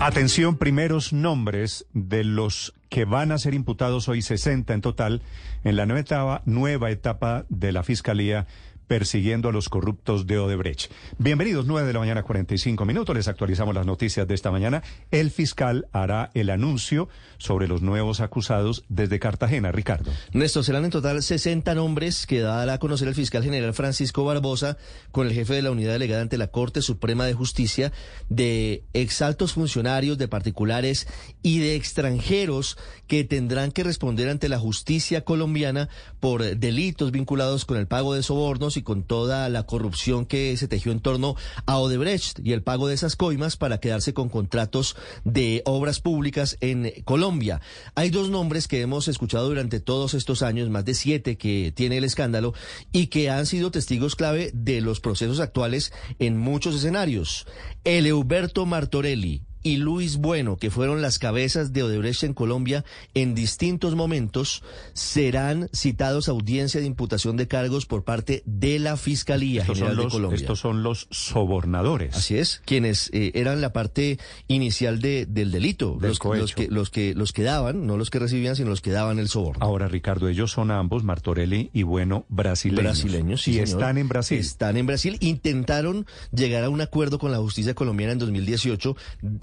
Atención, primeros nombres de los que van a ser imputados hoy 60 en total en la nueva etapa, nueva etapa de la Fiscalía persiguiendo a los corruptos de Odebrecht. Bienvenidos, 9 de la mañana, 45 minutos. Les actualizamos las noticias de esta mañana. El fiscal hará el anuncio sobre los nuevos acusados desde Cartagena. Ricardo. Néstor, serán en total 60 nombres que dará a conocer el fiscal general Francisco Barbosa con el jefe de la unidad delegada ante la Corte Suprema de Justicia de exaltos funcionarios, de particulares y de extranjeros que tendrán que responder ante la justicia colombiana por delitos vinculados con el pago de sobornos y con toda la corrupción que se tejió en torno a Odebrecht y el pago de esas coimas para quedarse con contratos de obras públicas en Colombia. Hay dos nombres que hemos escuchado durante todos estos años, más de siete que tiene el escándalo, y que han sido testigos clave de los procesos actuales en muchos escenarios. El Euberto Martorelli, y Luis Bueno, que fueron las cabezas de Odebrecht en Colombia en distintos momentos, serán citados a audiencia de imputación de cargos por parte de la Fiscalía estos General los, de Colombia. Estos son los sobornadores. Así es, quienes eh, eran la parte inicial de, del delito, Del los, los, que, los, que, los que daban, no los que recibían, sino los que daban el soborno. Ahora, Ricardo, ellos son ambos, Martorelli y Bueno, brasileños. brasileños sí, y señor. están en Brasil. Están en Brasil. Intentaron llegar a un acuerdo con la justicia colombiana en 2018.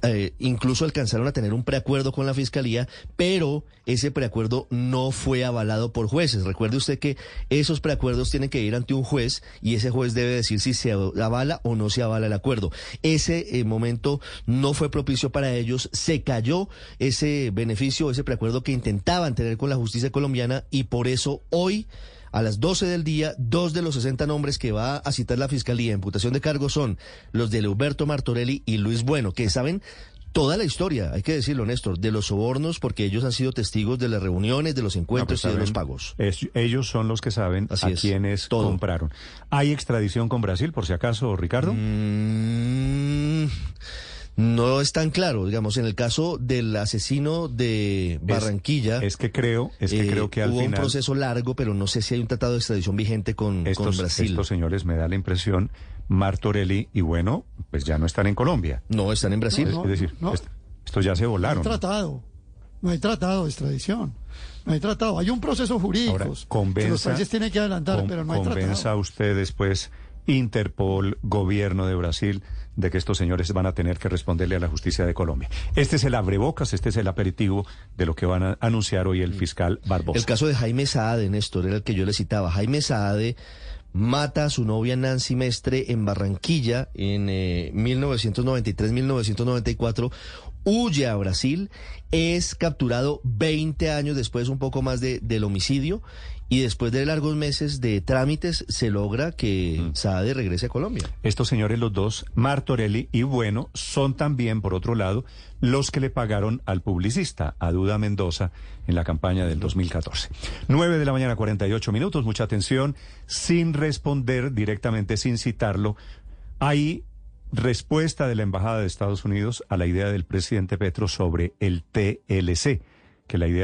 eh, incluso alcanzaron a tener un preacuerdo con la fiscalía, pero ese preacuerdo no fue avalado por jueces. Recuerde usted que esos preacuerdos tienen que ir ante un juez y ese juez debe decir si se avala o no se avala el acuerdo. Ese eh, momento no fue propicio para ellos. Se cayó ese beneficio, ese preacuerdo que intentaban tener con la justicia colombiana y por eso hoy a las 12 del día, dos de los 60 nombres que va a citar la Fiscalía en imputación de cargos son los de Leoberto Martorelli y Luis Bueno, que saben toda la historia, hay que decirlo, Néstor, de los sobornos, porque ellos han sido testigos de las reuniones, de los encuentros pues y de los pagos. es- ellos son los que saben Así a es, quienes todo. compraron. ¿Hay extradición con Brasil, por si acaso, Ricardo? Mm, no es tan claro, digamos, en el caso del asesino de Barranquilla. Es que creo, es que eh, creo que al hubo un final proceso largo, pero no sé si hay un tratado de extradición vigente con, con estos, Brasil. estos señores me da la impresión, Martorelli y bueno, pues ya no están en Colombia. No, están en Brasil. es, no, es decir, no. est- estos ya se No hay volaron. tratado. No hay tratado de extradición. No hay tratado. Hay un proceso jurídico Ahora, que los convenza, países tienen que adelantar, con- pero no hay convenza tratado. a usted después, Interpol, gobierno de Brasil, de que estos señores van a tener que responderle a la justicia de Colombia. Este es el abrebocas, este es el aperitivo de lo que van a anunciar hoy el fiscal Barbosa. El caso de Jaime Saade, Néstor, era el que yo le citaba. Jaime Saade mata a su novia Nancy Mestre en Barranquilla en eh, 1993-1994, huye a Brasil, es capturado 20 años después, un poco más de, del homicidio, y después de largos meses de trámites se logra que Saade regrese a Colombia. Estos señores, los dos, Martorelli y Bueno, son también, por otro lado, los que le pagaron al publicista, a Duda Mendoza, en la campaña del 2014. 9 de la mañana, 48 minutos, mucha atención, sin responder directamente, sin citarlo. Hay respuesta de la Embajada de Estados Unidos a la idea del presidente Petro sobre el TLC, que la idea